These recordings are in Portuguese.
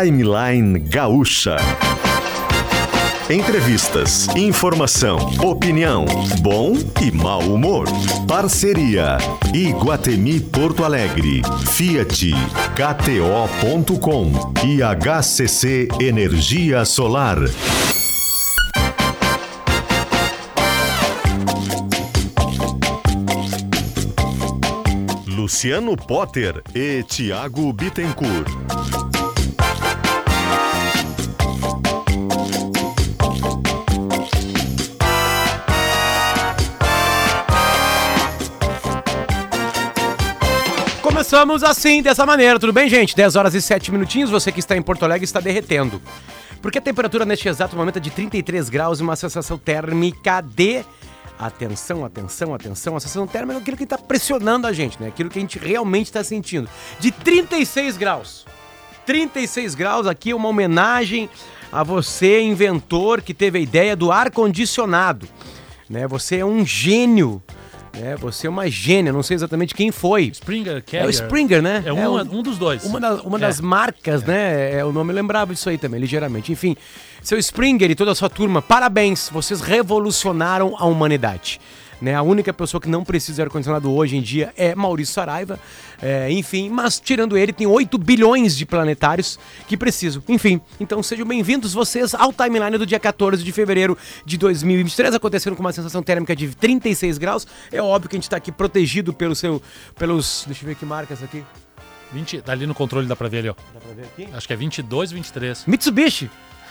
Timeline Gaúcha. Entrevistas, informação, opinião, bom e mau humor. Parceria Iguatemi Porto Alegre, Fiat, KTO.com e HCC Energia Solar. Luciano Potter e Tiago Bittencourt. Começamos assim, dessa maneira, tudo bem, gente? 10 horas e 7 minutinhos, você que está em Porto Alegre está derretendo. Porque a temperatura neste exato momento é de 33 graus e uma sensação térmica de. Atenção, atenção, atenção. A sensação térmica é aquilo que está pressionando a gente, né? Aquilo que a gente realmente está sentindo. De 36 graus. 36 graus aqui é uma homenagem a você, inventor, que teve a ideia do ar-condicionado. Né? Você é um gênio. É, você é uma gênia, não sei exatamente quem foi. Springer É Carrier. o Springer, né? É, um, É o- um dos dois. Uma, da- uma É. das marcas, né? É, o nome lembrava disso aí também, ligeiramente. Enfim, seu Springer e toda a sua turma, parabéns, vocês revolucionaram a humanidade. Né? A única pessoa que não precisa de ar-condicionado hoje em dia é Maurício Saraiva. É, enfim, mas tirando ele, tem 8 bilhões de planetários que precisam. Enfim, então sejam bem-vindos vocês ao timeline do dia 14 de fevereiro de 2023, acontecendo com uma sensação térmica de 36 graus. É óbvio que a gente tá aqui protegido pelo seu, pelos. Deixa eu ver que marca essa aqui. 20, tá ali no controle, dá pra ver ali, ó. Dá pra ver aqui? Acho que é 22, 23. Mitsubishi.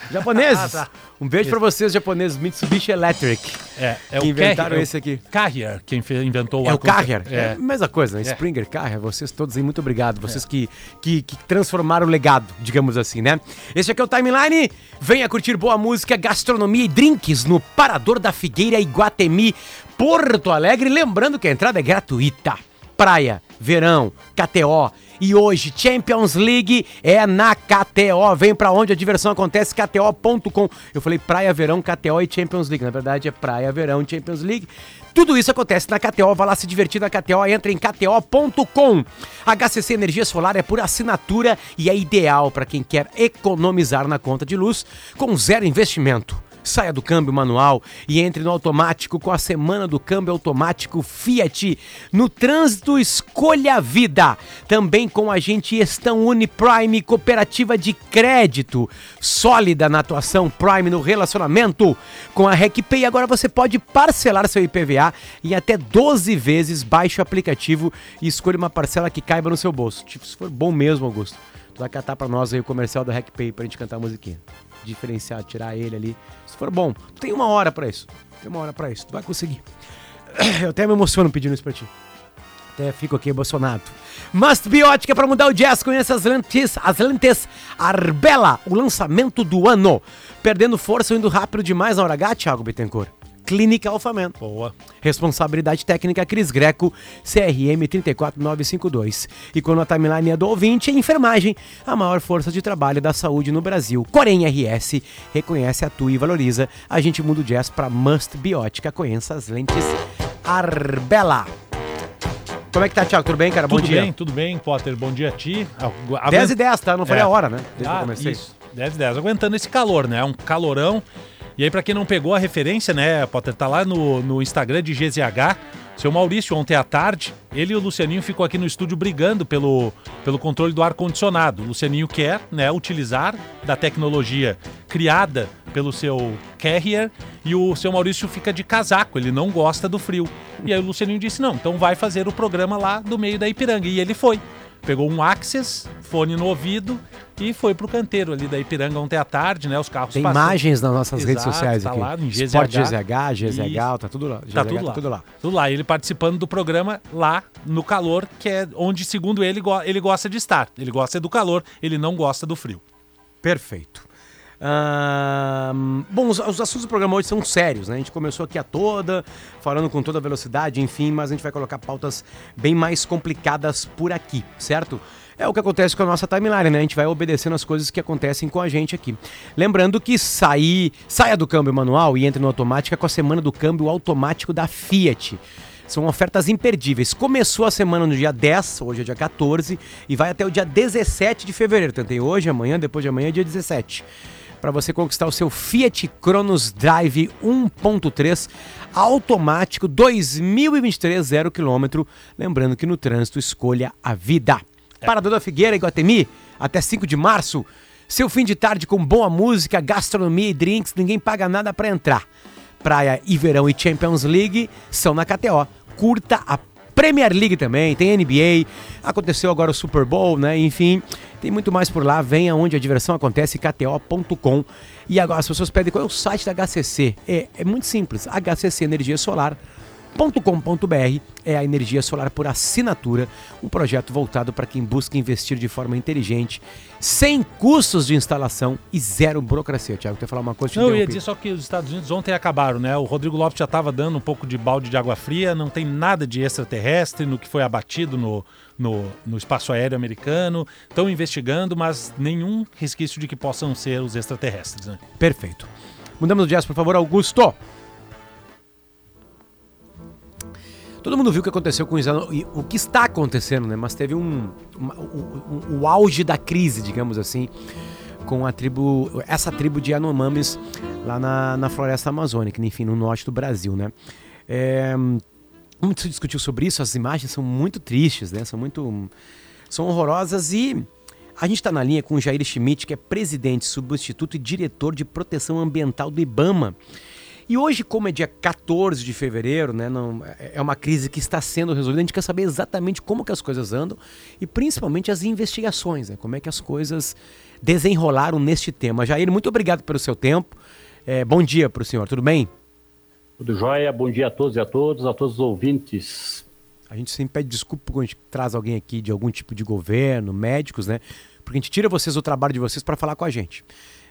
Japoneses. Ah, tá. Um beijo pra vocês, japoneses. Mitsubishi Electric. É, é que o inventaram Carrier, esse aqui. Carrier, quem inventou o É o. Carrier. É. É. mesma coisa, né? É. Springer, Carrier, vocês todos aí, muito obrigado. Vocês que, que, que transformaram o legado, digamos assim, né? Esse aqui é o Timeline. Venha curtir boa música, gastronomia e drinks no Parador da Figueira Iguatemi, Porto Alegre. Lembrando que a entrada é gratuita. Praia, verão, KTO. E hoje, Champions League é na KTO. Vem pra onde a diversão acontece, KTO.com. Eu falei praia, verão, KTO e Champions League. Na verdade, é praia, verão, Champions League. Tudo isso acontece na KTO. Vai lá se divertir na KTO. Entra em KTO.com. HCC Energia Solar é por assinatura e é ideal para quem quer economizar na conta de luz com zero investimento. Saia do câmbio manual e entre no automático com a semana do câmbio automático Fiat. No trânsito, escolha a vida. Também com a gente Estão Uniprime, cooperativa de crédito. Sólida na atuação Prime no relacionamento. Com a RecPay, agora você pode parcelar seu IPVA em até 12 vezes. Baixe o aplicativo e escolha uma parcela que caiba no seu bolso. Tipo, se for bom mesmo, Augusto. Tu vai catar pra nós aí o comercial da RecPay pra gente cantar a musiquinha. Diferenciar, tirar ele ali. Se for bom, tem uma hora pra isso. Tem uma hora pra isso, tu vai conseguir. Eu até me emociono pedindo isso pra ti. Até fico aqui emocionado. Must Be Ótica para mudar o jazz. Conheça as lentes, as lentes Arbella, o lançamento do ano. Perdendo força indo rápido demais na hora H, Thiago Bittencourt. Clínica Alfamento. Boa. Responsabilidade técnica Cris Greco, CRM 34952. E quando a timeline é do ouvinte, é enfermagem, a maior força de trabalho da saúde no Brasil. Corém RS reconhece, atua e valoriza. A gente muda o jazz para Must Biótica. Conheça as lentes Arbella. Como é que tá, Thiago? Tudo bem, cara? tudo Bom dia. bem, tudo bem, Potter. Bom dia a ti. A- 10 e 10, tá? Não falei É. a hora, né? Desde que eu Ah, comecei. isso. 10 e 10. Aguentando esse calor, né? Um calorão. E aí, pra quem não pegou a referência, né, Potter, tá lá no, no Instagram de GZH. Seu Maurício, ontem à tarde, ele e o Lucianinho ficou aqui no estúdio brigando pelo, pelo controle do ar-condicionado. O Lucianinho quer né, utilizar da tecnologia criada pelo seu Carrier e o seu Maurício fica de casaco, ele não gosta do frio. E aí o Lucianinho disse: não, então vai fazer o programa lá do meio da Ipiranga. E ele foi. Pegou um Access, fone no ouvido e foi pro canteiro ali da Ipiranga ontem à tarde, né? Os carros Tem imagens nas nossas redes Exato, sociais tá aqui. lá no GZH. Sport GZH, GZH, Isso. tá tudo lá. Tá GZH tudo lá. tudo lá. Tudo lá. Ele participando do programa lá no calor, que é onde, segundo ele, ele gosta de estar. Ele gosta do calor, ele não gosta do frio. Perfeito. Bom, os, os assuntos do programa hoje são sérios, né? A gente começou aqui a toda, falando com toda velocidade, enfim, mas a gente vai colocar pautas bem mais complicadas por aqui, certo? É o que acontece com a nossa timeline, né? A gente vai obedecendo as coisas que acontecem com a gente aqui. Lembrando que sair, saia do câmbio manual e entre no automático é com a semana do câmbio automático da Fiat. São ofertas imperdíveis. Começou a semana no dia 10, hoje é dia 14, e vai até o dia 17 de fevereiro. Tem hoje, amanhã, depois de amanhã, dia 17 para você conquistar o seu Fiat Cronos Drive 1.3 automático 2023 0 km. Lembrando que no trânsito escolha a vida. É. Parador da Figueira, Iguatemi, até 5 de março. Seu fim de tarde com boa música, gastronomia e drinks, ninguém paga nada para entrar. Praia e Verão e Champions League são na KTO. Curta a Premier League também, tem NBA, aconteceu agora o Super Bowl, né? Enfim, tem muito mais por lá. Venha onde a diversão acontece, kto.com. E agora as pessoas pedem qual é o site da HCC. É, é muito simples, HCC Com.br é a energia solar por assinatura, um projeto voltado para quem busca investir de forma inteligente, sem custos de instalação e zero burocracia. Tiago, quer falar uma coisa? Não, eu ia dizer só que os Estados Unidos ontem acabaram, né? O Rodrigo Lopes já estava dando um pouco de balde de água fria, não tem nada de extraterrestre no que foi abatido no, no, no espaço aéreo americano. Estão investigando, mas nenhum resquício de que possam ser os extraterrestres, né? Perfeito. Mudamos o jazz, por favor, Augusto. Todo mundo viu o que aconteceu com Israel, e o que está acontecendo, né? Mas teve um, um, um, o auge da crise, digamos assim, com a tribo, essa tribo de Yanomamis lá na, na floresta amazônica, enfim, no norte do Brasil, né? É, muito se discutiu sobre isso, as imagens são muito tristes, né? São muito, são horrorosas e a gente está na linha com o Jair Schmidt, que é presidente substituto e diretor de proteção ambiental do IBAMA. E hoje, como é dia 14 de fevereiro, né, não, é, é uma crise que está sendo resolvida, a gente quer saber exatamente como que as coisas andam e principalmente as investigações, né, como é que as coisas desenrolaram neste tema. Jair, muito obrigado pelo seu tempo. É, bom dia para o senhor, tudo bem? Tudo jóia, bom dia a todos e a todos, a todos os ouvintes. A gente sempre pede desculpa quando a gente traz alguém aqui de algum tipo de governo, médicos, né? Porque a gente tira vocês o trabalho de vocês para falar com a gente.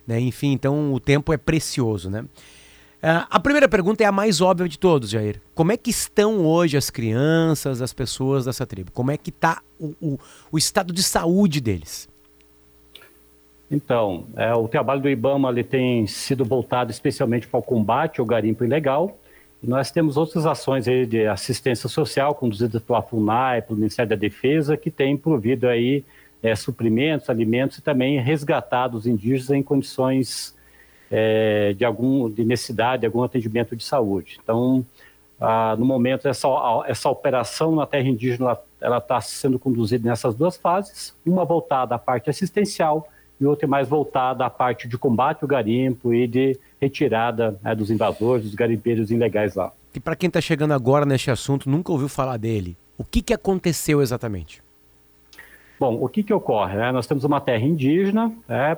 Né? Enfim, então o tempo é precioso, né? Uh, a primeira pergunta é a mais óbvia de todos, Jair. Como é que estão hoje as crianças, as pessoas dessa tribo? Como é que está o, o, o, estado de saúde deles? Então, é, o trabalho do IBAMA ele tem sido voltado especialmente para o combate ao garimpo ilegal. Nós temos outras ações aí de assistência social conduzidas pela FUNAI, pelo Ministério da Defesa, que tem provido aí é, suprimentos, alimentos e também resgatado os indígenas em condições é, de algum de necessidade, de algum atendimento de saúde. Então, ah, no momento essa, essa operação na terra indígena ela está sendo conduzida nessas duas fases, uma voltada à parte assistencial e outra mais voltada à parte de combate ao garimpo e de retirada né, dos invasores, dos garimpeiros ilegais lá. E para quem está chegando agora neste assunto, nunca ouviu falar dele, o que, que aconteceu exatamente? Bom, o que, que ocorre? Né? Nós temos uma terra indígena, é,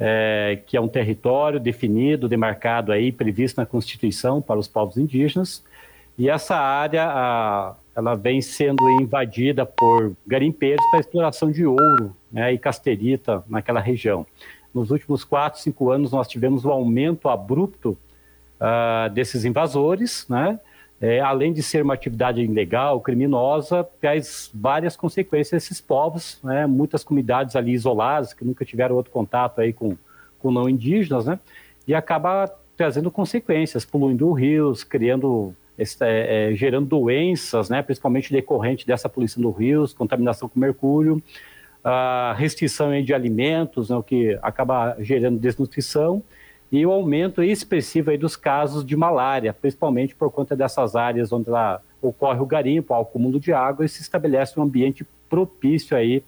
é, que é um território definido, demarcado aí, previsto na Constituição para os povos indígenas. E essa área, a, ela vem sendo invadida por garimpeiros para exploração de ouro né, e casterita naquela região. Nos últimos quatro, cinco anos, nós tivemos um aumento abrupto uh, desses invasores, né? É, além de ser uma atividade ilegal, criminosa, traz várias consequências esses povos, né? muitas comunidades ali isoladas, que nunca tiveram outro contato aí com, com não indígenas, né? e acaba trazendo consequências, poluindo rios, criando, é, é, gerando doenças, né? principalmente decorrente dessa poluição dos rios, contaminação com mercúrio, a restrição de alimentos, né? o que acaba gerando desnutrição, e o aumento expressivo dos casos de malária, principalmente por conta dessas áreas onde lá ocorre o garimpo, o acúmulo de água e se estabelece um ambiente propício aí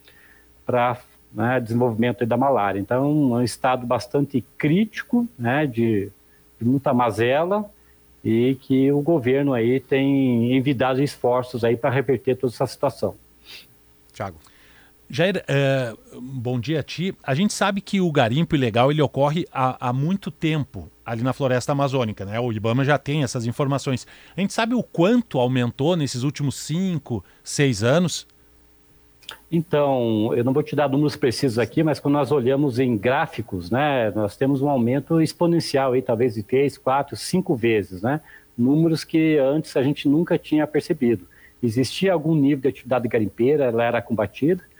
para né, desenvolvimento da malária. Então, é um estado bastante crítico, né, de, de muita mazela e que o governo aí tem envidado esforços aí para reverter toda essa situação. Tiago. Jair, é, bom dia a ti. A gente sabe que o garimpo ilegal ele ocorre há, há, muito tempo ali na floresta amazônica, né? O IBAMA já tem essas informações. A gente sabe o quanto aumentou nesses últimos cinco, seis anos? Então, eu não vou te dar números precisos aqui, mas quando nós olhamos em gráficos, né, nós temos um aumento exponencial aí, talvez de três, quatro, cinco vezes, né? Números que antes a gente nunca tinha percebido. Existia algum nível de atividade garimpeira, ela era combatida,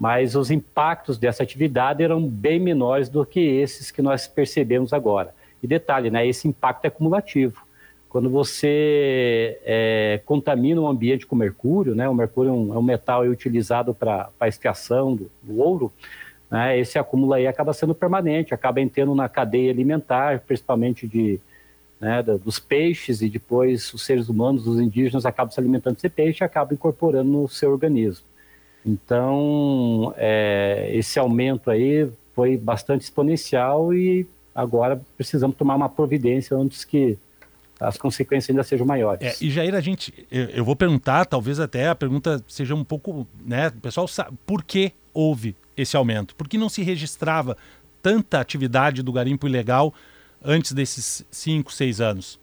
mas os impactos dessa atividade eram bem menores do que esses que nós percebemos agora. E detalhe, né, esse impacto é cumulativo. quando você é, contamina o ambiente com mercúrio, né? O mercúrio é um, é um metal utilizado para a extração do, do ouro, né? Esse acúmulo aí acaba sendo permanente, acaba entrando na cadeia alimentar, principalmente de né, dos peixes e depois os seres humanos, os indígenas, acabam se alimentando desse peixe e acabam incorporando no seu organismo. Então, é, esse aumento aí foi bastante exponencial e agora precisamos tomar uma providência antes que as consequências ainda sejam maiores. É, e Jair, a gente, eu, eu, vou perguntar, talvez até a pergunta seja um pouco, né, o pessoal sabe, por que houve esse aumento? Por que não se registrava tanta atividade do garimpo ilegal antes desses cinco, seis anos?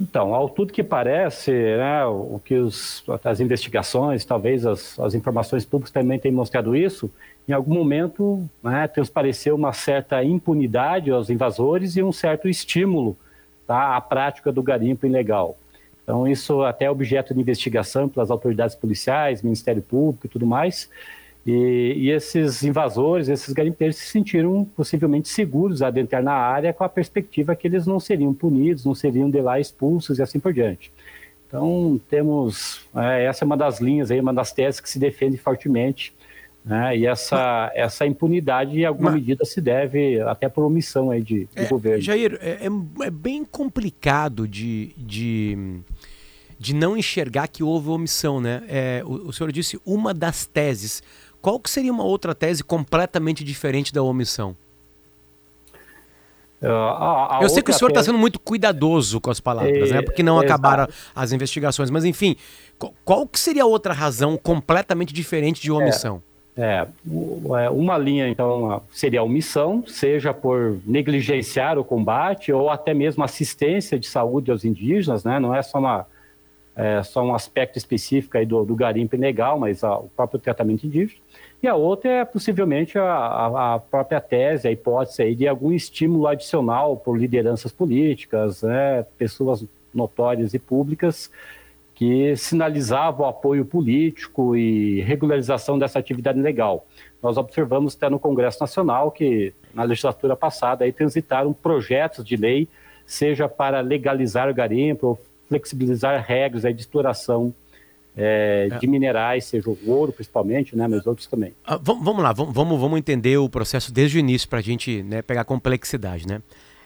Então, ao tudo que parece, né, o que os, as investigações, talvez as, as informações públicas também têm mostrado isso, em algum momento né, transpareceu uma certa impunidade aos invasores e um certo estímulo tá, à prática do garimpo ilegal. Então, isso até é objeto de investigação pelas autoridades policiais, Ministério Público e tudo mais. E, e, esses invasores, esses garimpeiros se sentiram possivelmente seguros a adentrar na área com a perspectiva que eles não seriam punidos, não seriam de lá expulsos e assim por diante. Então, temos, é, essa é uma das linhas, aí, uma das teses que se defende fortemente, né, e essa, essa impunidade, em alguma Mas, medida, se deve até por omissão aí de, é, governo. Jair, é, é, é bem complicado de, de, de não enxergar que houve omissão, né? É, o, o senhor disse uma das teses. Qual que seria uma outra tese completamente diferente da omissão? Uh, a, a eu sei que o senhor está tese... sendo muito cuidadoso com as palavras, é, né? Porque não é, acabaram as investigações. Mas, enfim, qual que seria a outra razão completamente diferente de omissão? É, é, uma linha, então, seria a omissão, seja por negligenciar o combate ou até mesmo assistência de saúde aos indígenas, né? Não é só uma é, só um aspecto específico aí do, do garimpo ilegal, mas a, o próprio tratamento indígena. E a outra é possivelmente a, a, própria tese, a hipótese aí de algum estímulo adicional por lideranças políticas, né, pessoas notórias e públicas que sinalizavam apoio político e regularização dessa atividade legal. Nós observamos até no Congresso Nacional que na legislatura passada aí transitaram projetos de lei, seja para legalizar o garimpo flexibilizar regras de exploração é, é. de minerais, seja o ouro principalmente, né, mas outros também. Ah, vamos lá, vamos, vamos entender o processo desde o início para a gente né, pegar a complexidade. Né?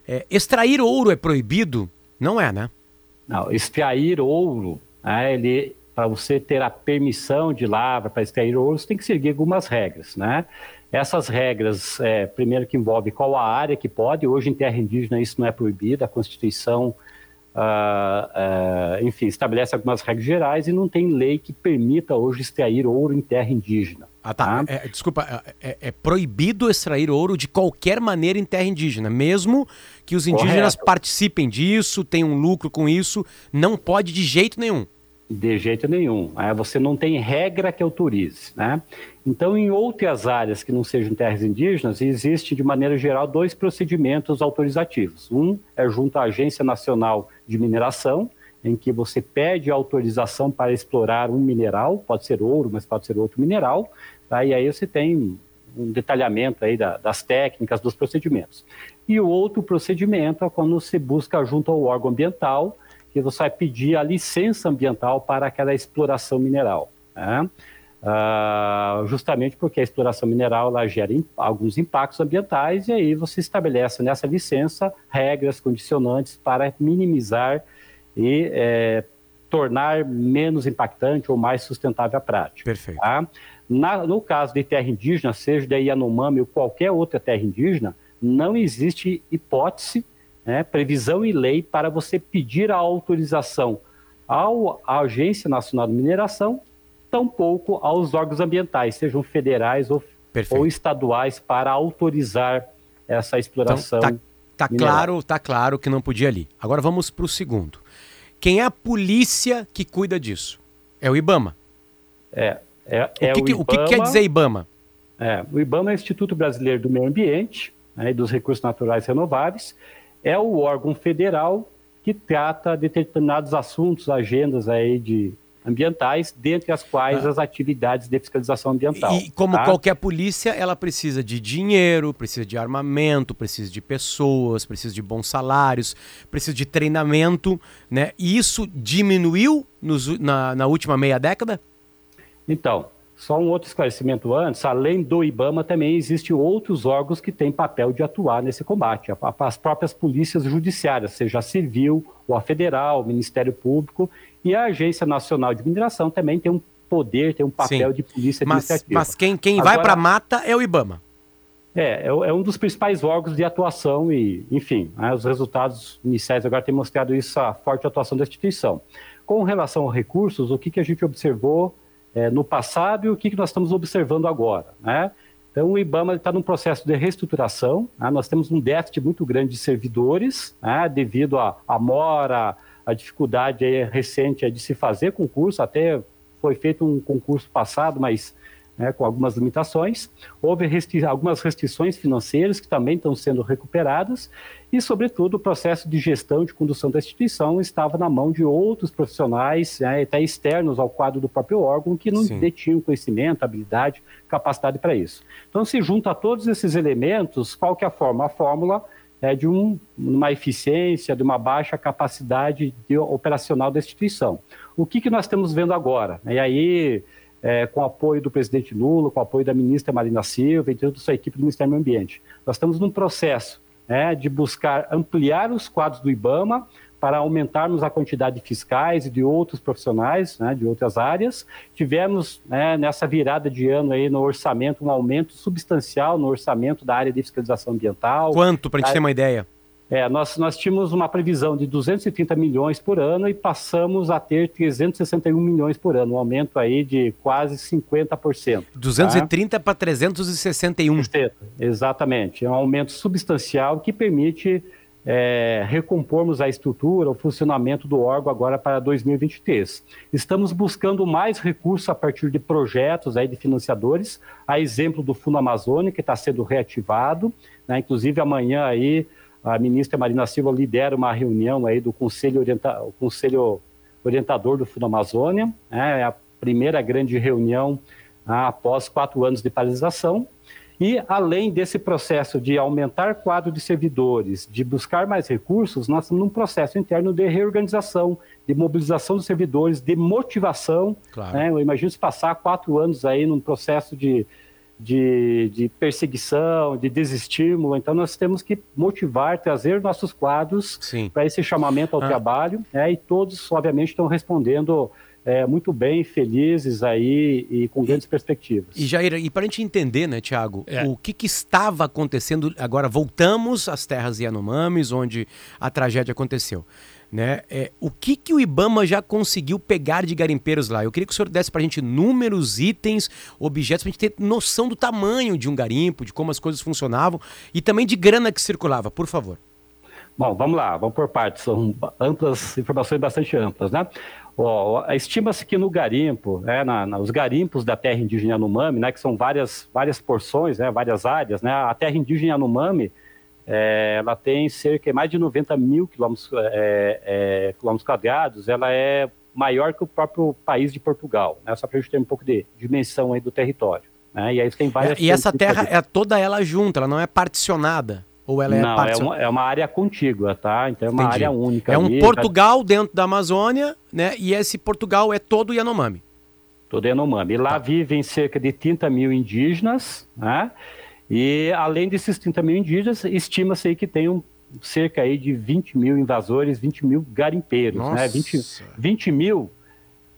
É, extrair ouro é proibido? Não é, né? Não, extrair ouro, né, ele para você ter a permissão de lavra para extrair ouro, você tem que seguir algumas regras, né? Essas regras, é, primeiro que envolve qual a área que pode, hoje em terra indígena isso não é proibido, a Constituição Uh, uh, enfim, estabelece algumas regras gerais e não tem lei que permita hoje extrair ouro em terra indígena. Ah, tá. tá? É, desculpa, é, é, é, proibido extrair ouro de qualquer maneira em terra indígena, mesmo que os indígenas Correto. participem disso, tenham um lucro com isso, não pode de jeito nenhum. De jeito nenhum. É, você não tem regra que autorize. Né? Então, em outras áreas que não sejam terras indígenas, existe, de maneira geral, dois procedimentos autorizativos. Um é junto à Agência Nacional de Mineração, em que você pede autorização para explorar um mineral, pode ser ouro, mas pode ser outro mineral, tá? e aí você tem um detalhamento aí da, das técnicas, dos procedimentos. E o outro procedimento é quando se busca junto ao órgão ambiental que você vai pedir a licença ambiental para aquela exploração mineral. Né? Uh, justamente porque a exploração mineral ela gera alguns impactos ambientais e aí você estabelece nessa licença regras condicionantes para minimizar e é, tornar menos impactante ou mais sustentável a prática. Perfeito. Tá? Na, no caso de terra indígena, seja da Yanomami ou qualquer outra terra indígena, não existe hipótese né, previsão e lei para você pedir a autorização ao, à Agência Nacional de Mineração, tampouco aos órgãos ambientais, sejam federais ou, ou estaduais, para autorizar essa exploração. Então, tá, tá claro, tá claro que não podia ali. Agora vamos para o segundo. Quem é a polícia que cuida disso? É o IBAMA. É. é, é o, que, o, IBAMA, o que quer dizer IBAMA? É, o IBAMA é o Instituto Brasileiro do Meio Ambiente né, e dos Recursos Naturais Renováveis é o órgão federal que trata determinados assuntos, agendas aí de ambientais, dentre as quais ah. as atividades de fiscalização ambiental. E como tá? qualquer polícia, ela precisa de dinheiro, precisa de armamento, precisa de pessoas, precisa de bons salários, precisa de treinamento, né? E isso diminuiu nos, na, na última meia década? Então, só um outro esclarecimento antes, além do IBAMA, também existem outros órgãos que têm papel de atuar nesse combate. As próprias polícias judiciárias, seja a civil, ou a federal, o Ministério Público, e a Agência Nacional de Mineração também tem um poder, tem um papel Sim. de polícia mas, administrativa. Mas quem, quem Agora, vai para a mata é o IBAMA. É, é, é, um dos principais órgãos de atuação e, enfim, né, os resultados iniciais agora têm mostrado isso, a forte atuação da instituição. Com relação aos recursos, o que, que a gente observou é, no passado e o que, que nós estamos observando agora. Né? Então, o IBAMA está num processo de reestruturação. Né? Nós temos um déficit muito grande de servidores, né? devido à mora, a dificuldade recente de se fazer concurso. Até foi feito um concurso passado, mas né, com algumas limitações. Houve restri algumas restrições financeiras que também estão sendo recuperadas e, sobretudo, o processo de gestão de condução da instituição estava na mão de outros profissionais, né, até externos ao quadro do próprio órgão, que não Sim. detinham conhecimento, habilidade, capacidade para isso. Então, se junta a todos esses elementos, qual que é a forma? A fórmula é de um, uma eficiência, de uma baixa capacidade de, operacional da instituição. O que, que nós estamos vendo agora? E aí é, com apoio do presidente Lula, com apoio da ministra Marina Silva e toda a sua equipe do Ministério do Meio Ambiente. Nós estamos num processo né, de buscar ampliar os quadros do IBAMA para aumentarmos a quantidade de fiscais e de outros profissionais, né, de outras áreas. Tivemos né, nessa virada de ano aí no orçamento um aumento substancial no orçamento da área de fiscalização ambiental. Quanto, para a gente ter uma ideia? É, nós, nós tínhamos uma previsão de 230 milhões por ano e passamos a ter 361 milhões por ano, um aumento aí de quase 50%. 230 tá? para 361. Exatamente, é um aumento substancial que permite é, recompormos a estrutura, o funcionamento do órgão agora para 2023. Estamos buscando mais recursos a partir de projetos aí de financiadores, a exemplo do Fundo Amazônia, que está sendo reativado, né? inclusive amanhã aí a ministra Marina Silva lidera uma reunião aí do Conselho, Orienta o Conselho Orientador do Fundo Amazônia, né, é a primeira grande reunião ah, após quatro anos de paralisação. E, além desse processo de aumentar quadro de servidores, de buscar mais recursos, nós estamos num processo interno de reorganização, de mobilização dos servidores, de motivação. Claro. Né? Eu imagino se passar quatro anos aí num processo de de, de perseguição, de desestímulo. Então, nós temos que motivar, trazer nossos quadros para esse chamamento ao ah. trabalho, né? e todos, obviamente, estão respondendo é, muito bem, felizes aí e com grandes e, perspectivas. E Jair, e para a gente entender, né, Tiago, é. o que, que, estava acontecendo, agora voltamos às terras Yanomamis, onde a tragédia aconteceu. Né? É, o que, que o Ibama já conseguiu pegar de garimpeiros lá? Eu queria que o senhor desse para a gente números, itens, objetos, para a gente ter noção do tamanho de um garimpo, de como as coisas funcionavam e também de grana que circulava, por favor. Bom, vamos lá, vamos por partes, são amplas, informações bastante amplas, né? Estima-se que no garimpo, né, na, na, os garimpos da terra indígena Yanomami, né, que são várias, várias porções, né, várias áreas, né, a terra indígena Yanomami, é, ela tem cerca de mais de 90 mil quilômetros, é, é, quilômetros quadrados, ela é maior que o próprio país de Portugal, né? só para a gente ter um pouco de dimensão aí do território. Né? E aí tem várias. E essa terra é toda ela junta, ela não é particionada. Ou ela é Não, é uma, é uma área contígua, tá? Então é uma Entendi. área única. É um ali, Portugal tá... dentro da Amazônia, né? E esse Portugal é todo Yanomami. Todo Yanomami. E lá tá. vivem cerca de 30 mil indígenas, né? E além desses 30 mil indígenas, estima-se aí que tem um, cerca aí de 20 mil invasores, 20 mil garimpeiros, né? Nossa. né? 20, 20 mil,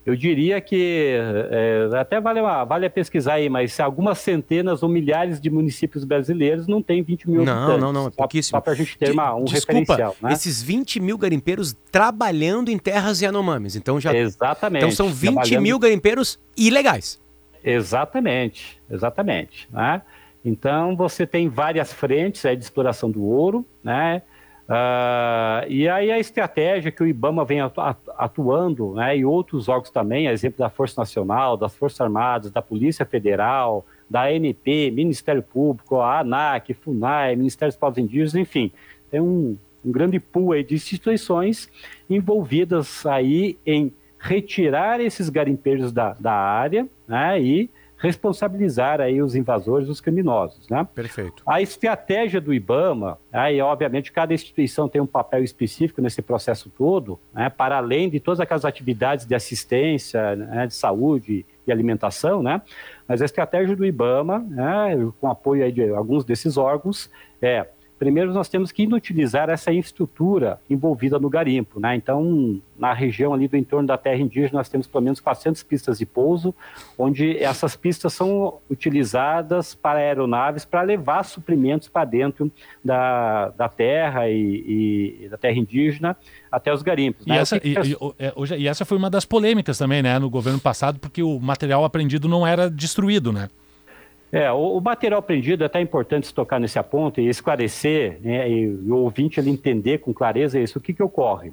eu diria que é, até vale, uma, vale a pesquisar aí, mas algumas centenas ou milhares de municípios brasileiros não tem 20 mil não, habitantes. Não, não, é pouquíssimo. Só, só para a gente ter uma, um Desculpa, referencial. Né? esses 20 mil garimpeiros trabalhando em terras Yanomamis, então já... Exatamente. Então são 20 trabalhando... mil garimpeiros ilegais. Exatamente, exatamente, né? Então, você tem várias frentes aí de exploração do ouro, né? Uh, e aí a estratégia que o IBAMA vem atuando, né, e outros órgãos também, exemplo da Força Nacional, das Forças Armadas, da Polícia Federal, da ANP, Ministério Público, a ANAC, FUNAI, Ministério dos Povos Indígenas, enfim, tem um, um grande pool de instituições envolvidas aí em retirar esses garimpeiros da, da área né, e responsabilizar aí os invasores, os criminosos, né? Perfeito. A estratégia do IBAMA, aí obviamente cada instituição tem um papel específico nesse processo todo, né, para além de todas aquelas atividades de assistência, né, de saúde e alimentação, né? Mas a estratégia do IBAMA, né, com apoio aí de alguns desses órgãos, é primeiro nós temos que inutilizar essa infraestrutura envolvida no garimpo. Né? Então, na região ali do entorno da terra indígena, nós temos pelo menos 400 pistas de pouso, onde essas pistas são utilizadas para aeronaves para levar suprimentos para dentro da, da terra e, e, da terra indígena até os garimpos. E, né? essa, e, e, e essa foi uma das polêmicas também né, no governo passado, porque o material apreendido não era destruído, né? É, o, o, material apreendido é até importante se tocar nesse ponto e esclarecer, né, e, o ouvinte ele entender com clareza isso. O que, que ocorre?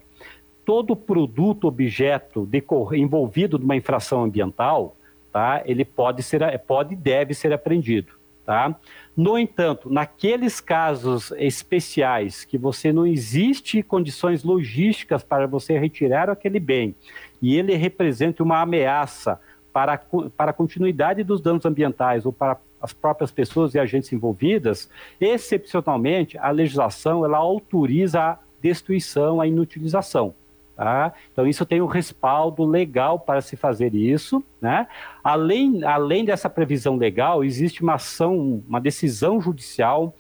Todo produto, objeto decor, envolvido numa infração ambiental, tá, ele pode ser, pode e deve ser apreendido. Tá? No entanto, naqueles casos especiais que você não existe condições logísticas para você retirar aquele bem e ele representa uma ameaça para, para a continuidade dos danos ambientais ou para as próprias pessoas e agentes envolvidas, excepcionalmente, a legislação ela autoriza a destruição, a inutilização. Tá? Então, isso tem um respaldo legal para se fazer isso. Né? Além, além dessa previsão legal, existe uma ação, uma decisão judicial,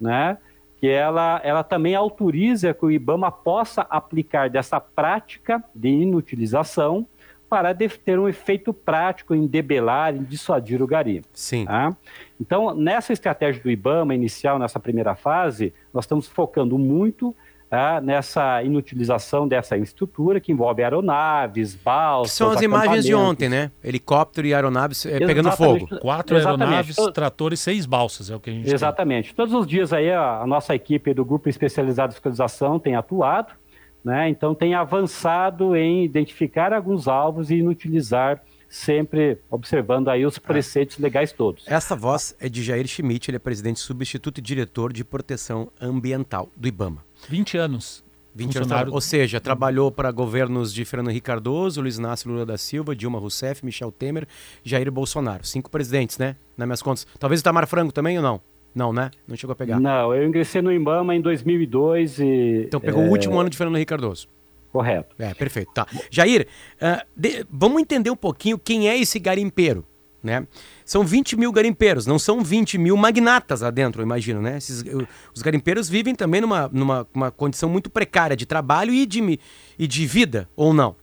né? que ela, ela também autoriza que o IBAMA possa aplicar dessa prática de inutilização para ter um efeito prático em debelar, em dissuadir o garimpo. Sim. Tá? Então, nessa estratégia do IBAMA inicial, nessa primeira fase, nós estamos focando muito tá, nessa inutilização dessa estrutura que envolve aeronaves, balsas. Que são as imagens de ontem, né? Helicóptero e aeronaves é, pegando fogo. Quatro Exatamente. aeronaves, tratores, seis balsas, é o que a gente Exatamente. Tem. Todos os dias aí a, a nossa equipe do Grupo Especializado de Fiscalização tem atuado né? Então, tem avançado em identificar alguns alvos e inutilizar sempre observando aí os preceitos legais todos. Essa voz é de Jair Schmidt, ele é presidente substituto e diretor de proteção ambiental do IBAMA. 20 anos. 20 anos, ou seja, trabalhou para governos de Fernando Henrique Cardoso, Luiz Inácio Lula da Silva, Dilma Rousseff, Michel Temer, Jair Bolsonaro. Cinco presidentes, né? Nas minhas contas. Talvez o Tamar Franco também ou não? Não, né? Não chegou a pegar. Não, eu ingressei no IBAMA em 2002 e... Então pegou é... o último ano de Fernando Henrique Cardoso. Correto. É, perfeito. Tá. Jair, uh, de... vamos entender um pouquinho quem é esse garimpeiro, né? São 20 mil garimpeiros, não são 20 mil magnatas lá dentro, eu imagino, né? Esses, os garimpeiros vivem também numa, numa uma condição muito precária de trabalho e de, e de vida, ou não?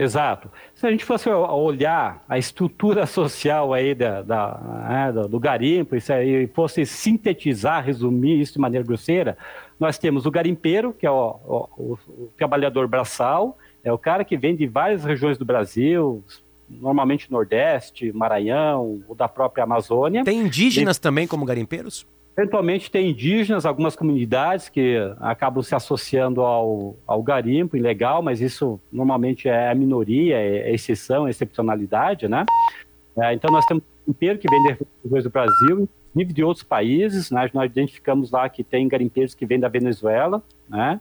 Exato. Se a gente fosse olhar a estrutura social aí da, da né, do garimpo isso aí, e fosse sintetizar, resumir isso de maneira grosseira, nós temos o garimpeiro, que é o, o, o, o trabalhador braçal, é o cara que vem de várias regiões do Brasil, normalmente Nordeste, Maranhão, ou da própria Amazônia. Tem indígenas e... também como garimpeiros? Eventualmente tem indígenas, algumas comunidades que acabam se associando ao, ao garimpo ilegal, mas isso normalmente é a minoria, é, é exceção, é excepcionalidade, né? É, então nós temos garimpeiro que vem do Brasil, inclusive de outros países, né? nós identificamos lá que tem garimpeiros que vêm da Venezuela, né?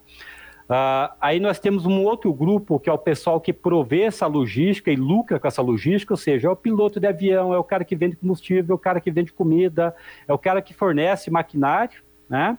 Uh, aí nós temos um outro grupo, que é o pessoal que provê essa logística e lucra com essa logística, ou seja, é o piloto de avião, é o cara que vende combustível, é o cara que vende comida, é o cara que fornece maquinário, né?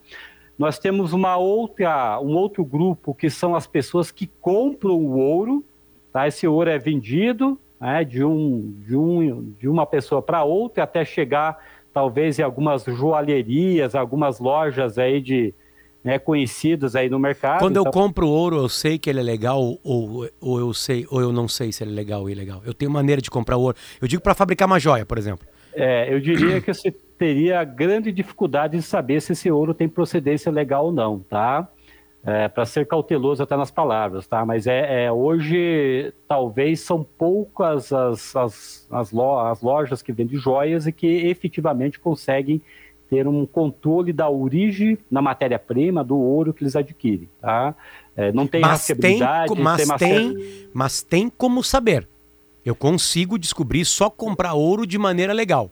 Nós temos uma outra, um outro grupo que são as pessoas que compram o ouro, tá? Esse ouro é vendido né, de, um, de, um, de uma pessoa para outra até chegar talvez em algumas joalherias, algumas lojas aí de, né, conhecidos aí no mercado. Quando então... eu compro ouro, eu sei que ele é legal ou, ou eu sei ou eu não sei se ele é legal ou ilegal. Eu tenho maneira de comprar ouro. Eu digo para fabricar uma joia, por exemplo. É, eu diria que você teria grande dificuldade de saber se esse ouro tem procedência legal ou não, tá? É, para ser cauteloso até nas palavras, tá? Mas é, é hoje talvez são poucas as, as, as, lojas que vendem joias e que efetivamente conseguem ter um controle da origem na matéria-prima do ouro que eles adquirem, tá? É, não tem mas tem, mas tem, tem, mas tem como saber. Eu consigo descobrir só comprar ouro de maneira legal.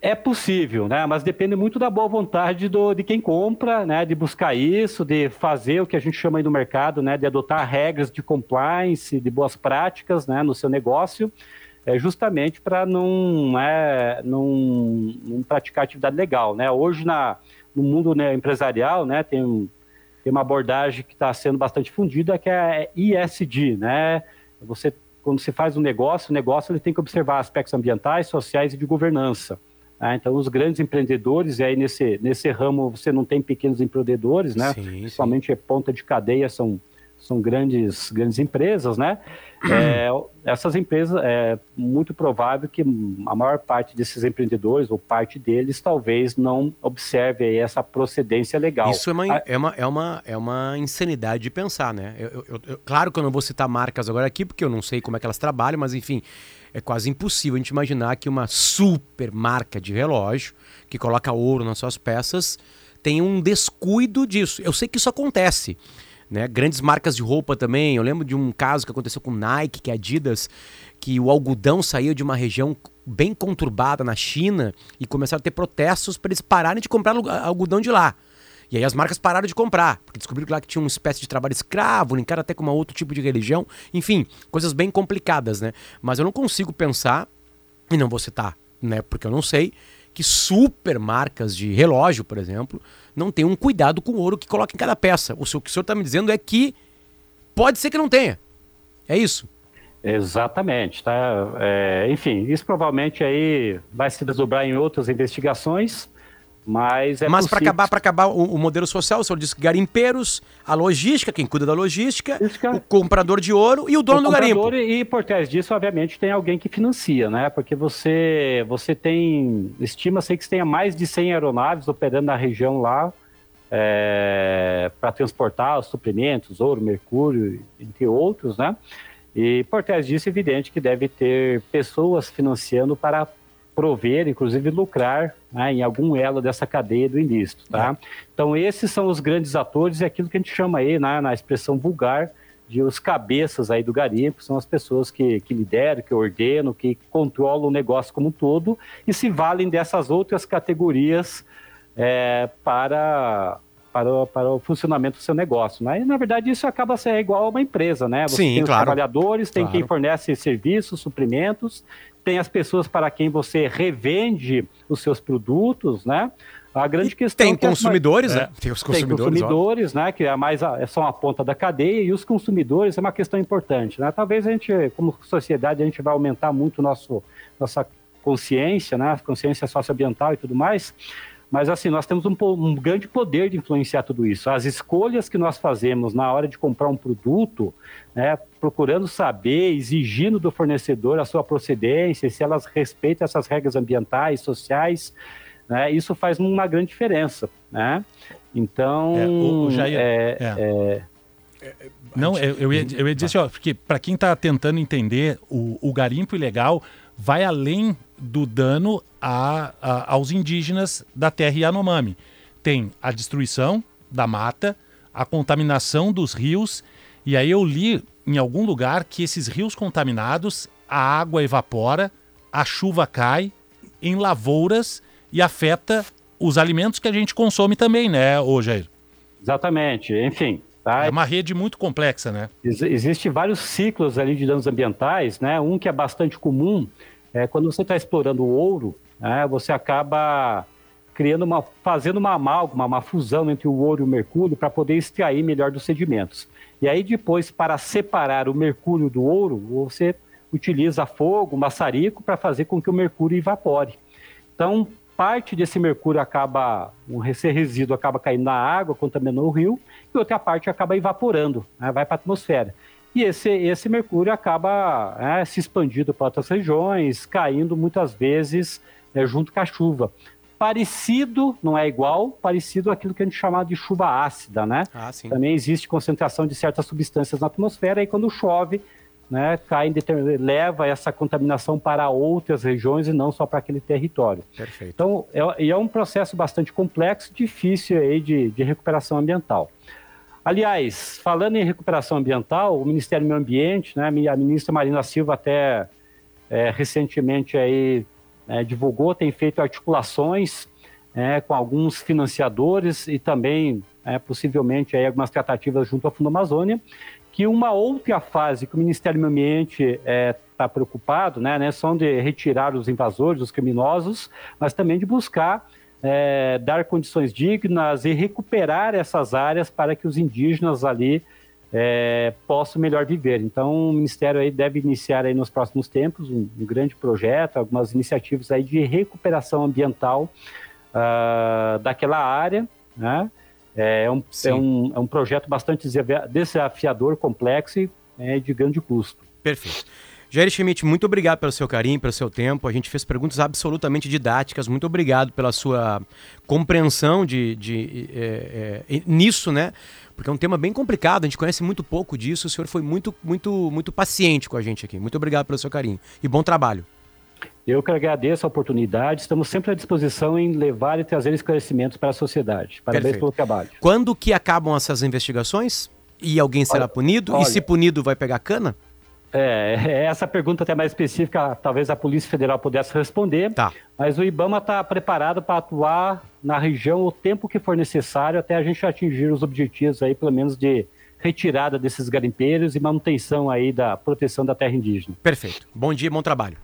É possível, né? Mas depende muito da boa vontade do, de quem compra, né? De buscar isso, de fazer o que a gente chama aí no mercado, né? De adotar regras de compliance, de boas práticas, né? No seu negócio, é justamente para não, é, não, não praticar atividade legal, né? Hoje na, no mundo né, empresarial, né? Tem, tem uma abordagem que está sendo bastante fundida que é ISD, né? Você quando se faz um negócio, o negócio ele tem que observar aspectos ambientais, sociais e de governança. Ah, então, os grandes empreendedores, e aí nesse, nesse ramo você não tem pequenos empreendedores, né? Sim, Principalmente sim. ponta de cadeia são, são grandes, grandes empresas, né? É, essas empresas, é muito provável que a maior parte desses empreendedores, ou parte deles, talvez não observe essa procedência legal. Isso é uma, é uma, é uma, é uma insanidade de pensar, né? Eu, eu, eu, claro que eu não vou citar marcas agora aqui, porque eu não sei como é que elas trabalham, mas enfim, é quase impossível a gente imaginar que uma super marca de relógio que coloca ouro nas suas peças tenha um descuido disso. Eu sei que isso acontece. Né? Grandes marcas de roupa também. Eu lembro de um caso que aconteceu com Nike, que é Adidas, que o algodão saiu de uma região bem conturbada na China e começaram a ter protestos para eles pararem de comprar algodão de lá. E aí as marcas pararam de comprar, porque descobriram que lá que tinha uma espécie de trabalho escravo, linkado até com um outro tipo de religião. Enfim, coisas bem complicadas, né? Mas eu não consigo pensar, e não vou citar, né? Porque eu não sei, que super marcas de relógio, por exemplo, não tem um cuidado com o ouro que coloca em cada peça. O que o senhor está me dizendo é que pode ser que não tenha. É isso. Exatamente, tá? É, enfim, isso provavelmente aí vai se desdobrar em outras investigações, mas é Mas para acabar, para acabar o, o, modelo social, o senhor disse garimpeiros, a logística, quem cuida da logística, o comprador de ouro e o dono o do garimpo. E por trás disso, obviamente, tem alguém que financia, né? Porque você, você tem, estima-se que tenha mais de 100 aeronaves operando na região lá é, para transportar os suprimentos, ouro, mercúrio, entre outros, né? E por trás disso, é evidente que deve ter pessoas financiando para prover, inclusive lucrar né, em algum elo dessa cadeia do ilícito. Tá? É. Então, esses são os grandes atores e aquilo que a gente chama aí, né, na expressão vulgar, de os cabeças aí do garimpo, são as pessoas que, que lideram, que ordenam, que controlam o negócio como um todo e se valem dessas outras categorias é, para, para, o, para o funcionamento do seu negócio. Né? E, na verdade, isso acaba sendo igual a uma empresa, né? Você Sim, tem claro. os trabalhadores, tem claro. quem fornece serviços, suprimentos, tem as pessoas para quem você revende os seus produtos, né? A grande e questão tem é consumidores, é, né? Tem os consumidores, tem consumidores, né? Que é mais a, é são a ponta da cadeia e os consumidores é uma questão importante, né? Talvez a gente, como sociedade, a gente vai aumentar muito nosso nossa consciência, né? Consciência socioambiental e tudo mais. Mas assim, nós temos um, um, grande poder de influenciar tudo isso. As escolhas que nós fazemos na hora de comprar um produto, né, procurando saber, exigindo do fornecedor a sua procedência, se elas respeitam essas regras ambientais, sociais, né, isso faz uma grande diferença. Né? Então, é, o, o Jair, é, é. é não, eu, eu, ia, eu ia dizer assim, ó, porque para quem está tentando entender, o, o garimpo ilegal vai além do dano a, a, aos indígenas da terra Yanomami. Tem a destruição da mata, a contaminação dos rios, e aí eu li em algum lugar que esses rios contaminados, a água evapora, a chuva cai em lavouras e afeta os alimentos que a gente consome também, né, ô Jair? Exatamente. Enfim, Tá? É uma rede muito complexa, né? Ex Existem vários ciclos ali de danos ambientais, né? Um que é bastante comum é quando você está explorando o ouro, né? Você acaba criando uma, fazendo uma amálgama, uma fusão entre o ouro e o mercúrio para poder extrair melhor dos sedimentos. E aí depois, para separar o mercúrio do ouro, você utiliza fogo, maçarico para fazer com que o mercúrio evapore. Então, parte desse mercúrio acaba, esse resíduo acaba caindo na água, contaminando o rio, e outra parte acaba evaporando, né, vai para a atmosfera. E esse, esse mercúrio acaba né, se expandindo para outras regiões, caindo muitas vezes né, junto com a chuva. Parecido, não é igual, parecido àquilo que a gente chama de chuva ácida, né? Ah, Também existe concentração de certas substâncias na atmosfera e quando chove, né, cai leva essa contaminação para outras regiões e não só para aquele território. Perfeito. Então, é, é um processo bastante complexo, difícil aí de, de recuperação ambiental. Aliás, falando em recuperação ambiental, o Ministério do Meio Ambiente, né, a ministra Marina Silva até é, recentemente aí é, divulgou, tem feito articulações é, com alguns financiadores e também, é, possivelmente, aí, algumas tratativas junto à Fundo Amazônia, que uma outra fase que o Ministério do Meio Ambiente está é, preocupado, né, né, são de retirar os invasores, os criminosos, mas também de buscar é, dar condições dignas e recuperar essas áreas para que os indígenas ali é, possam melhor viver. Então, o Ministério aí deve iniciar aí nos próximos tempos um, um grande projeto, algumas iniciativas aí de recuperação ambiental uh, daquela área, né? É um, é, um, é um projeto bastante desafiador, complexo e é, de grande custo. Perfeito. Jair Schmidt, muito obrigado pelo seu carinho, pelo seu tempo. A gente fez perguntas absolutamente didáticas. Muito obrigado pela sua compreensão de, de é, é, nisso, né? Porque é um tema bem complicado. A gente conhece muito pouco disso. O senhor foi muito, muito, muito paciente com a gente aqui. Muito obrigado pelo seu carinho e bom trabalho. Eu que agradeço a oportunidade. Estamos sempre à disposição em levar e trazer esclarecimentos para a sociedade. Parabéns Perfeito. pelo trabalho. Quando que acabam essas investigações? E alguém será olha, punido? Olha, e se punido, vai pegar cana? É, é, essa pergunta até mais específica, talvez a Polícia Federal pudesse responder. Tá. Mas o IBAMA está preparado para atuar na região o tempo que for necessário até a gente atingir os objetivos aí, pelo menos de retirada desses garimpeiros e manutenção aí da proteção da terra indígena. Perfeito. Bom dia, bom trabalho.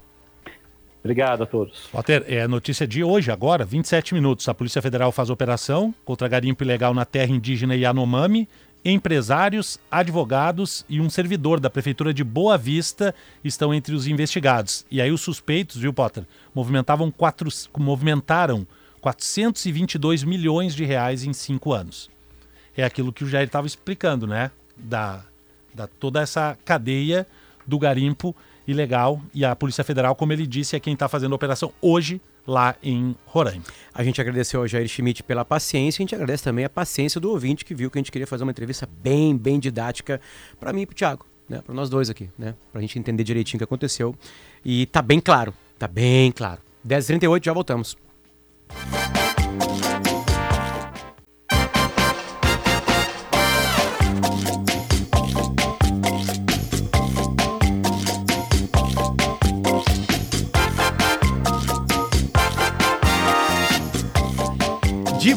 Obrigado a todos. Walter, é notícia de hoje, agora, 27 minutos. A Polícia Federal faz operação contra garimpo ilegal na terra indígena Yanomami empresários, advogados e um servidor da Prefeitura de Boa Vista estão entre os investigados. E aí os suspeitos, viu, Potter, movimentavam quatro, movimentaram 422 milhões de reais em cinco anos. É aquilo que o Jair estava explicando, né? Da, da toda essa cadeia do garimpo ilegal e a Polícia Federal, como ele disse, é quem está fazendo a operação hoje lá em Roraima. A gente agradeceu ao Jair Schmidt pela paciência, a gente agradece também a paciência do ouvinte que viu que a gente queria fazer uma entrevista bem, bem didática para mim e para o Thiago, né? para nós dois aqui, né? para a gente entender direitinho o que aconteceu. E tá bem claro, tá bem claro. 10h38, já voltamos.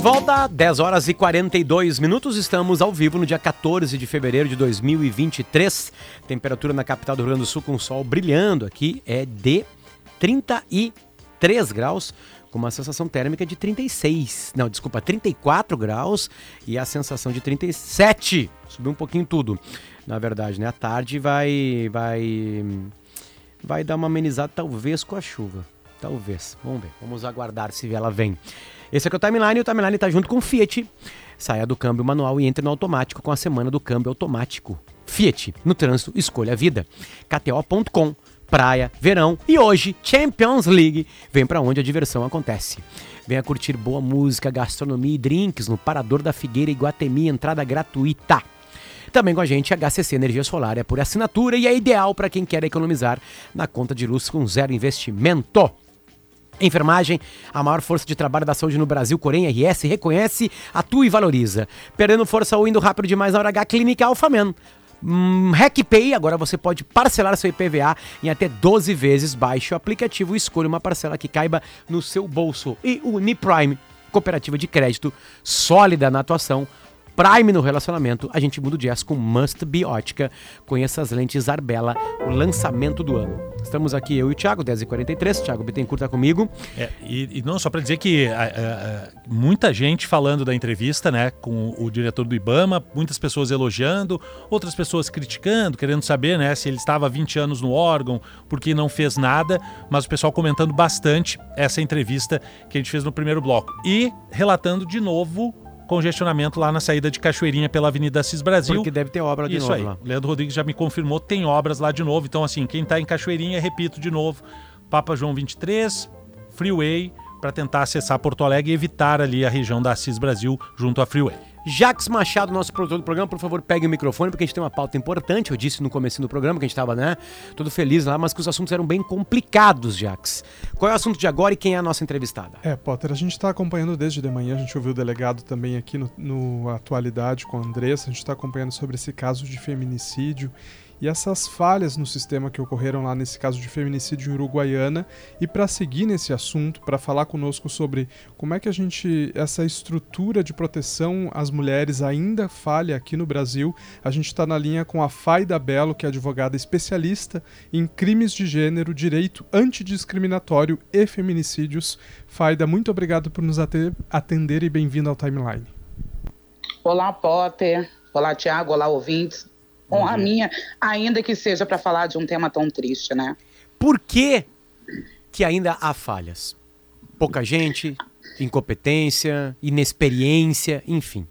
Volta, 10 horas e 42 minutos. Estamos ao vivo no dia 14 de fevereiro de 2023. Temperatura na capital do Rio Grande do Sul com sol brilhando aqui é de 33 graus, com uma sensação térmica de 36. Não, desculpa, 34 graus e a sensação de 37. Subiu um pouquinho tudo. Na verdade, né? A tarde vai vai vai dar uma amenizada talvez com a chuva. Talvez. Vamos ver. Vamos aguardar se ela vem. Esse aqui é o Timeline e o Timeline está junto com o Fiat. Saia do câmbio manual e entre no automático com a semana do câmbio automático. Fiat, no trânsito, escolha a vida. KTO.com, praia, verão e hoje Champions League. Vem para onde a diversão acontece. Venha curtir boa música, gastronomia e drinks no Parador da Figueira Iguatemi, entrada gratuita. Também com a gente, HCC Energia Solar é por assinatura e é ideal para quem quer economizar na conta de luz com zero investimento. Enfermagem, a maior força de trabalho da saúde no Brasil, Corém RS, reconhece, atua e valoriza. Perdendo força ou indo rápido demais na hora H, Clínica Alphaman. Hum, RecPay, agora você pode parcelar seu IPVA em até 12 vezes. Baixe o aplicativo e escolha uma parcela que caiba no seu bolso. E o Uniprime, cooperativa de crédito sólida na atuação Prime no relacionamento, a gente muda o jazz com Must Be Ótica. Conheça as lentes Arbella, o lançamento do ano. Estamos aqui, eu e o Thiago, 10h43. Thiago Bittencourt está comigo. É, e, e, não, só para dizer que a, a, a, muita gente falando da entrevista né, com o diretor do Ibama, muitas pessoas elogiando, outras pessoas criticando, querendo saber né, se ele estava há 20 anos no órgão, porque não fez nada, mas o pessoal comentando bastante essa entrevista que a gente fez no primeiro bloco. E relatando de novo congestionamento lá na saída de Cachoeirinha pela Avenida Assis Brasil. Porque deve ter obra de Isso novo aí. lá. Leandro Rodrigues já me confirmou, tem obras lá de novo. Então, assim, quem está em Cachoeirinha, repito de novo, Papa João 23, Freeway, para tentar acessar Porto Alegre e evitar ali a região da Assis Brasil junto à Freeway. Jax Machado, nosso produtor do programa, por favor, pegue o microfone, porque a gente tem uma pauta importante. Eu disse no começo do programa que a gente estava, né, todo feliz lá, mas que os assuntos eram bem complicados, Jax. Qual é o assunto de agora e quem é a nossa entrevistada? É, Potter, a gente está acompanhando desde de manhã, a gente ouviu o delegado também aqui no, no Atualidade com a Andressa, a gente está acompanhando sobre esse caso de feminicídio e essas falhas no sistema que ocorreram lá nesse caso de feminicídio em Uruguaiana. E para seguir nesse assunto, para falar conosco sobre como é que a gente essa estrutura de proteção às mulheres ainda falha aqui no Brasil, a gente está na linha com a Faida Belo, que é advogada especialista em crimes de gênero, direito antidiscriminatório e feminicídios. Faida, muito obrigado por nos atender e bem-vindo ao Timeline. Olá, Potter. Olá, Tiago. Olá, ouvintes. Bom, a minha, ainda que seja para falar de um tema tão triste, né? Por que, que ainda há falhas? Pouca gente, incompetência, inexperiência, enfim.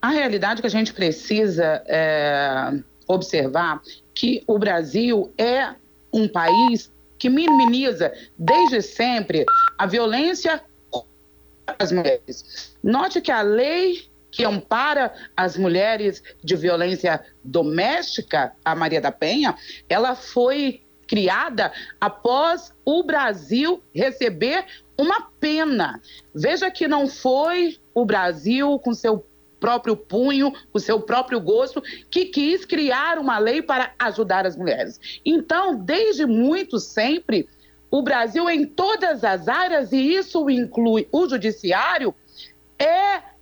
A realidade que a gente precisa é, observar que o Brasil é um país que minimiza desde sempre a violência contra as mulheres. Note que a lei que ampara as mulheres de violência doméstica, a Maria da Penha, ela foi criada após o Brasil receber uma pena. Veja que não foi o Brasil com seu próprio punho, com seu próprio gosto, que quis criar uma lei para ajudar as mulheres. Então, desde muito sempre, o Brasil em todas as áreas, e isso inclui o judiciário, é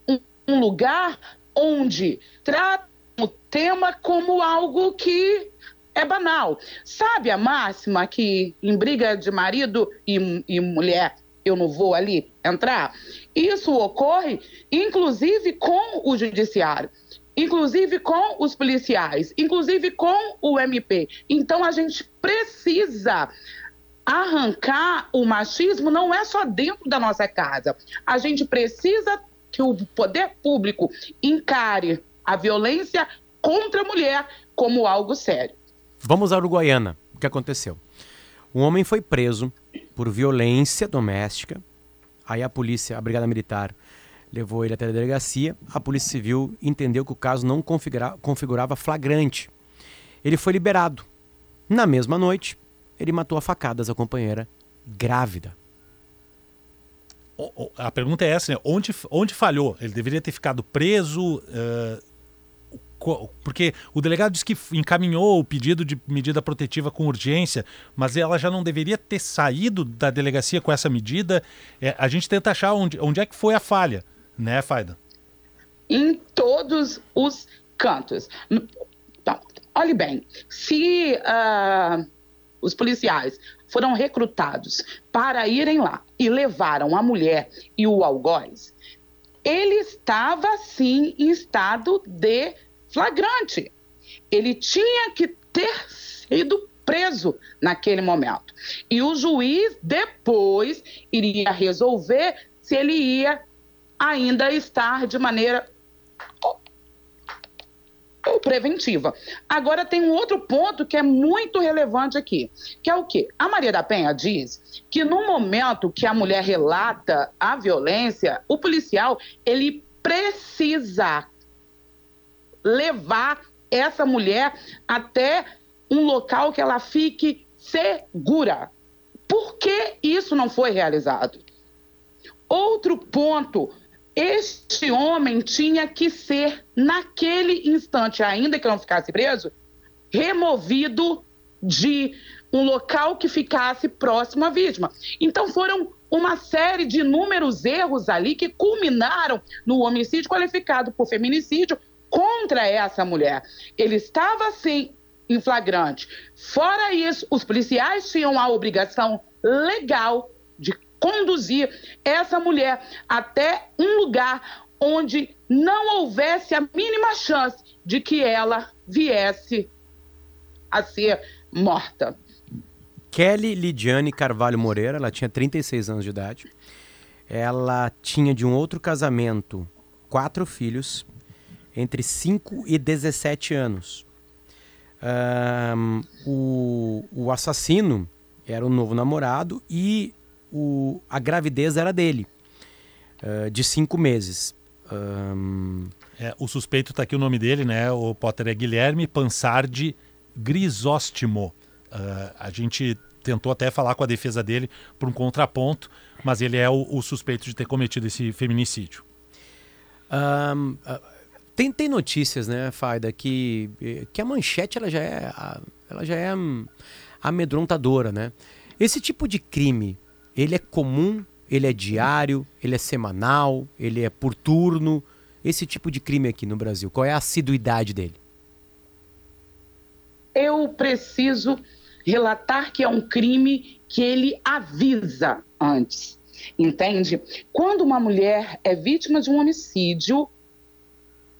um lugar onde trata o tema como algo que é banal. Sabe a máxima que em briga de marido e, e mulher eu não vou ali entrar? Isso ocorre, inclusive, com o judiciário inclusive com os policiais, inclusive com o MP. Então a gente precisa arrancar o machismo não é só dentro da nossa casa. A gente precisa que o poder público encare a violência contra a mulher como algo sério. Vamos à Uruguaiana. O que aconteceu? Um homem foi preso por violência doméstica. Aí a polícia, a Brigada Militar, levou ele até a delegacia. A Polícia Civil entendeu que o caso não configura, configurava flagrante. Ele foi liberado. Na mesma noite, ele matou a facadas a companheira grávida a pergunta é essa, né? Onde, onde falhou? Ele deveria ter ficado preso? Uh, porque o delegado disse que encaminhou o pedido de medida protetiva com urgência, mas ela já não deveria ter saído da delegacia com essa medida. É, a gente tenta achar onde, onde é que foi a falha, né, Faida? Em todos os cantos. Então, olhe bem, se uh, os policiais foram recrutados para irem lá e levaram a mulher e o algoz, ele estava sim em estado de flagrante. Ele tinha que ter sido preso naquele momento. E o juiz depois iria resolver se ele ia ainda estar de maneira preventiva. Agora tem um outro ponto que é muito relevante aqui, que é o quê? A Maria da Penha diz que no momento que a mulher relata a violência, o policial ele precisa levar essa mulher até um local que ela fique segura. Por que isso não foi realizado? Outro ponto este homem tinha que ser, naquele instante, ainda que não ficasse preso, removido de um local que ficasse próximo à vítima. Então foram uma série de inúmeros erros ali que culminaram no homicídio qualificado por feminicídio contra essa mulher. Ele estava sim em flagrante. Fora isso, os policiais tinham a obrigação legal de conduzir essa mulher até um lugar onde não houvesse a mínima chance de que ela viesse a ser morta. Kelly Lidiane Carvalho Moreira, ela tinha 36 anos de idade. Ela tinha de um outro casamento quatro filhos, entre 5 e 17 anos. Um, o, o assassino era o novo namorado e o, a gravidez era dele, uh, de cinco meses. Um... É, o suspeito está aqui o nome dele, né? O Potter é Guilherme Pansardi Grisóstimo. Uh, a gente tentou até falar com a defesa dele por um contraponto, mas ele é o, o suspeito de ter cometido esse feminicídio. Um, uh, Tem, tem notícias, né, Faida, que, que a manchete ela já é, ela já é amedrontadora, né? Esse tipo de crime, ele é comum, ele é diário, ele é semanal, ele é por turno. Esse tipo de crime aqui no Brasil, qual é a assiduidade dele? Eu preciso relatar que é um crime que ele avisa antes, entende? Quando uma mulher é vítima de um homicídio,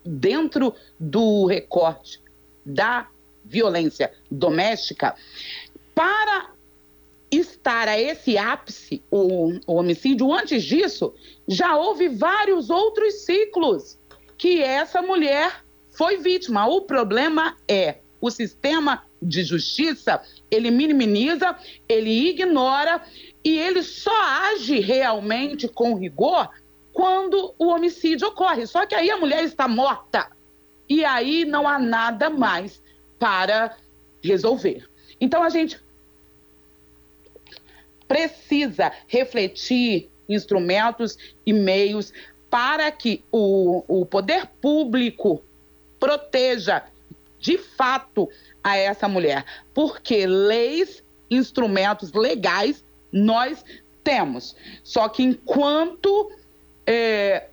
dentro do recorte da violência doméstica, para estar a esse ápice, o, o homicídio, antes disso, já houve vários outros ciclos que essa mulher foi vítima. O problema é o sistema de justiça, ele minimiza, ele ignora e ele só age realmente com rigor quando o homicídio ocorre. Só que aí a mulher está morta e aí não há nada mais para resolver. Então a gente precisa refletir instrumentos e meios para que o, o poder público proteja de fato a essa mulher, porque leis, instrumentos legais nós temos. Só que enquanto é,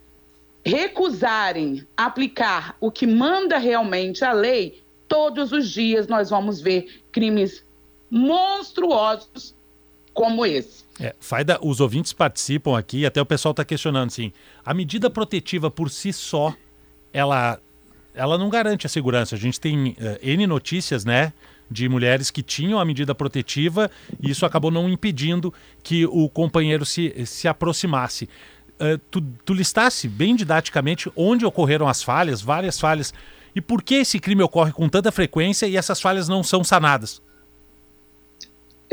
recusarem aplicar o que manda realmente a lei, todos os dias nós vamos ver crimes monstruosos como esse. É, Faida, os ouvintes participam aqui, até o pessoal está questionando assim, a medida protetiva por si só, ela, ela não garante a segurança. A gente tem uh, N notícias, né, de mulheres que tinham a medida protetiva e isso acabou não impedindo que o companheiro se, se aproximasse. Uh, tu, tu listasse bem didaticamente onde ocorreram as falhas, várias falhas, e por que esse crime ocorre com tanta frequência e essas falhas não são sanadas?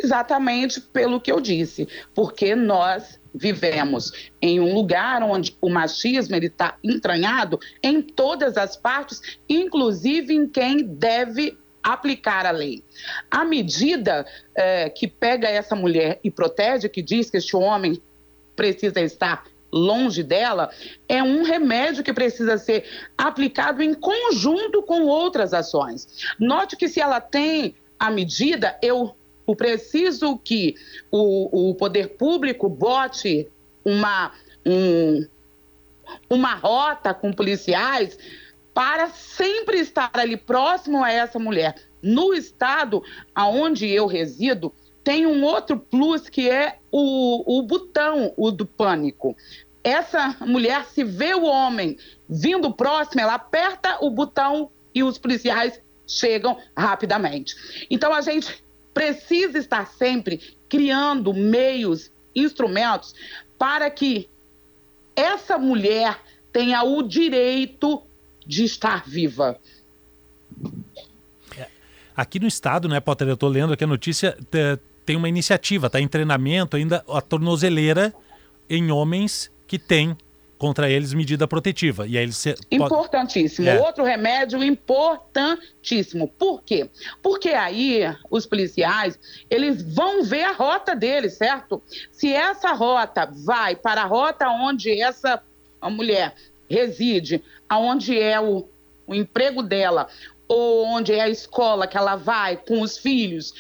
Exatamente pelo que eu disse, porque nós vivemos em um lugar onde o machismo está entranhado em todas as partes, inclusive em quem deve aplicar a lei. A medida é, que pega essa mulher e protege, que diz que este homem precisa estar longe dela, é um remédio que precisa ser aplicado em conjunto com outras ações. Note que se ela tem a medida, eu o preciso que o, o poder público bote uma, um, uma rota com policiais para sempre estar ali próximo a essa mulher. No estado aonde eu resido, tem um outro plus que é o, o botão, o do pânico. Essa mulher, se vê o homem vindo próximo, ela aperta o botão e os policiais chegam rapidamente. Então a gente precisa estar sempre criando meios, instrumentos para que essa mulher tenha o direito de estar viva. É, aqui no estado, né, Potter, eu estou lendo aqui a notícia, tem uma iniciativa, está em treinamento ainda a tornozeleira em homens que têm contra eles medida protetiva. E aí eles se... Importantíssimo. É. Outro remédio importantíssimo. Por quê? Porque aí os policiais, eles vão ver a rota deles, certo? Se essa rota vai para a rota onde essa mulher reside, aonde é o, o emprego dela, ou onde é a escola que ela vai com os filhos,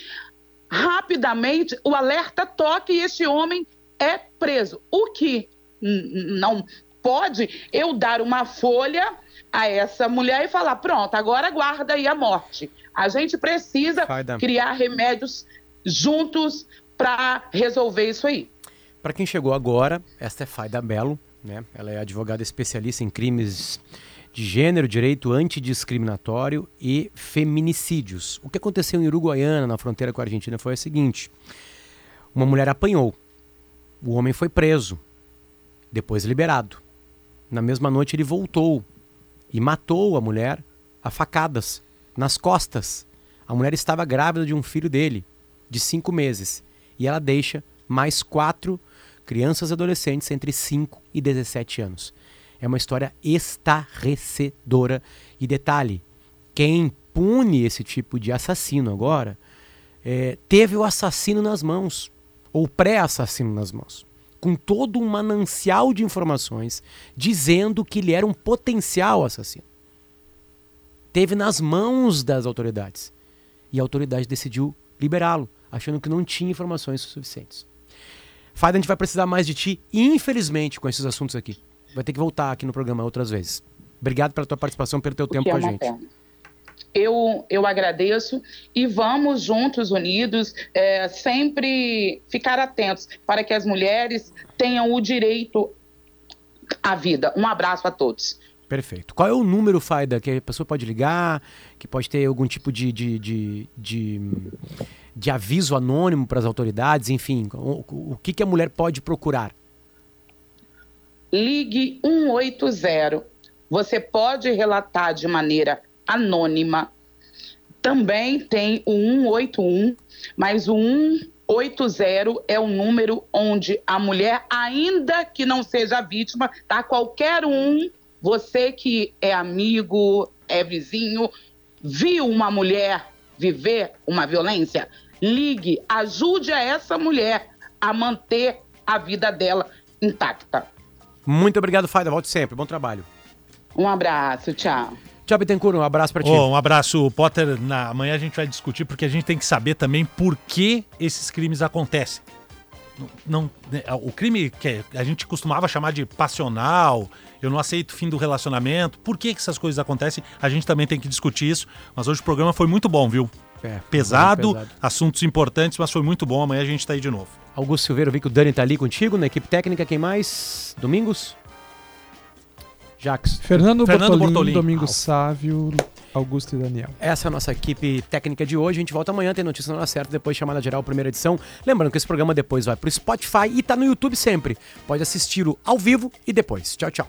rapidamente o alerta toca e esse homem é preso. O que não pode eu dar uma folha a essa mulher e falar: pronto, agora guarda aí a morte. A gente precisa criar remédios juntos para resolver isso aí. Para quem chegou agora, esta é Faida Belo, né? Ela é advogada especialista em crimes de gênero, direito antidiscriminatório e feminicídios. O que aconteceu em Uruguaiana, na fronteira com a Argentina, foi o seguinte: uma mulher apanhou, o homem foi preso, depois liberado. Na mesma noite ele voltou e matou a mulher a facadas nas costas. A mulher estava grávida de um filho dele, de cinco meses, e ela deixa mais quatro crianças e adolescentes entre 5 e 17 anos. É uma história estarrecedora. E detalhe: quem pune esse tipo de assassino agora é, teve o assassino nas mãos, ou pré-assassino nas mãos com todo um manancial de informações dizendo que ele era um potencial assassino. esteve nas mãos das autoridades. E a autoridade decidiu liberá-lo, achando que não tinha informações suficientes. Fada, a gente vai precisar mais de ti, infelizmente, com esses assuntos aqui. Vai ter que voltar aqui no programa outras vezes. Obrigado pela tua participação, pelo teu o tempo que com é a gente. pena. Eu, eu agradeço e vamos juntos, unidos, é, sempre ficar atentos para que as mulheres tenham o direito à vida. Um abraço a todos. Perfeito. Qual é o número, Faida, que a pessoa pode ligar, que pode ter algum tipo de, de, de, de, de aviso anônimo para as autoridades, enfim, o, o que, que a mulher pode procurar? Ligue 180. Você pode relatar de maneira anônima. Também tem o 181, mas o 180 é o número onde a mulher, ainda que não seja vítima, tá? Qualquer um, você que é amigo, é vizinho, viu uma mulher viver uma violência, ligue, ajude a essa mulher a manter a vida dela intacta. Muito obrigado, Faida. Volte sempre. Bom trabalho. Um abraço, tchau. Tchau, Bittencourt. Um abraço para ti. Ô, um abraço, Potter. Na, amanhã a gente vai discutir porque a gente tem que saber também por que esses crimes acontecem. Não, não- né, o crime que a gente costumava chamar de passional, eu não aceito o fim do relacionamento. Por que, que essas coisas acontecem? A gente também tem que discutir isso. Mas hoje o programa foi muito bom, viu? É, Pesado, pesado. assuntos importantes, mas foi muito bom. Amanhã a gente tá aí de novo. Augusto Silveira, eu vi que o Dani tá ali contigo, na equipe técnica. Quem mais? Domingos? Jax. Fernando, Fernando Bortolini, Bortolini. Domingos Ah, Sávio, Augusto e Daniel. Essa é a nossa equipe técnica de hoje. A gente volta amanhã, tem notícia na hora certa, depois chamada geral, primeira edição. Lembrando que esse programa depois vai pro Spotify e tá no YouTube sempre. Pode assisti-lo ao vivo e depois. Tchau, tchau.